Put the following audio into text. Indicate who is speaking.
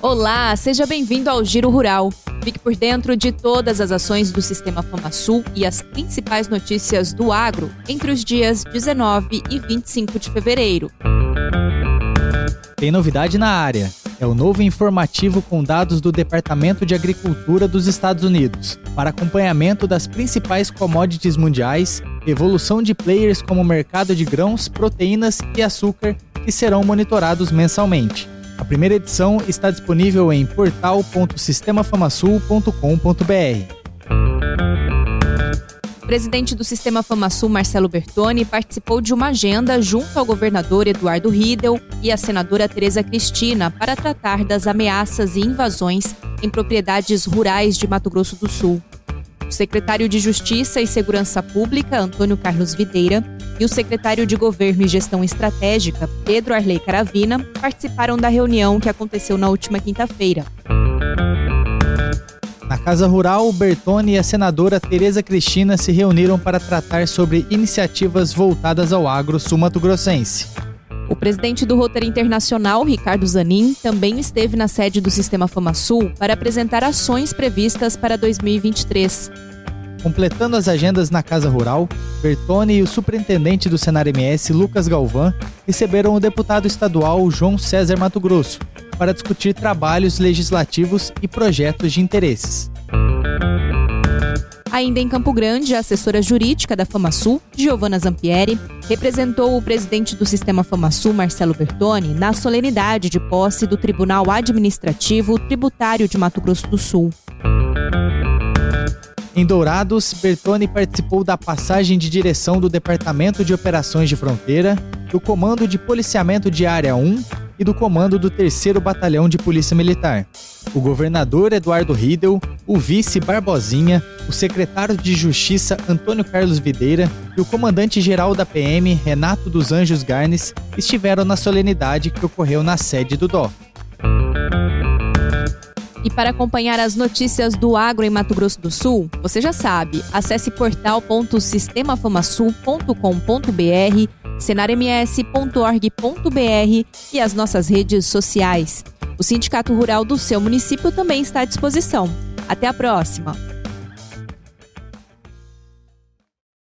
Speaker 1: Olá, seja bem-vindo ao Giro Rural. Fique por dentro de todas as ações do Sistema FamaSul e as principais notícias do agro entre os dias 19 e 25 de fevereiro.
Speaker 2: Tem novidade na área. É o novo informativo com dados do Departamento de Agricultura dos Estados Unidos para acompanhamento das principais commodities mundiais, evolução de players como o mercado de grãos, proteínas e açúcar que serão monitorados mensalmente. A primeira edição está disponível em portal.sistemafamasul.com.br.
Speaker 1: Presidente do Sistema FamaSul, Marcelo Bertoni, participou de uma agenda junto ao governador Eduardo Riedel e à senadora Tereza Cristina para tratar das ameaças e invasões em propriedades rurais de Mato Grosso do Sul. O secretário de Justiça e Segurança Pública, Antônio Carlos Videira, e o secretário de Governo e Gestão Estratégica, Pedro Arley Caravina, participaram da reunião que aconteceu na última quinta-feira.
Speaker 2: Na Casa Rural, Bertone e a senadora Tereza Cristina se reuniram para tratar sobre iniciativas voltadas ao agro sul-mato-grossense.
Speaker 1: O presidente do Rotary Internacional, Ricardo Zanin, também esteve na sede do Sistema FamaSul para apresentar ações previstas para 2023.
Speaker 2: Completando as agendas na Casa Rural, Bertone e o superintendente do Senar MS, Lucas Galvão, receberam o deputado estadual João César Mato Grosso para discutir trabalhos legislativos e projetos de interesses.
Speaker 1: Ainda em Campo Grande, a assessora jurídica da FamaSul, Giovana Zampieri, representou o presidente do Sistema FamaSul, Marcelo Bertoni, na solenidade de posse do Tribunal Administrativo Tributário de Mato Grosso do Sul.
Speaker 2: Em Dourados, Bertone participou da passagem de direção do Departamento de Operações de Fronteira, do Comando de Policiamento de Área 1 e do comando do 3 Batalhão de Polícia Militar. O governador Eduardo Riedel, o vice Barbosinha, o secretário de Justiça Antônio Carlos Videira e o comandante-geral da PM Renato dos Anjos Garnes estiveram na solenidade que ocorreu na sede do DOF.
Speaker 1: E para acompanhar as notícias do agro em Mato Grosso do Sul, você já sabe, acesse portal.sistemafamasul.com.br, senarms.org.br e as nossas redes sociais. O Sindicato Rural do seu município também está à disposição. Até a próxima!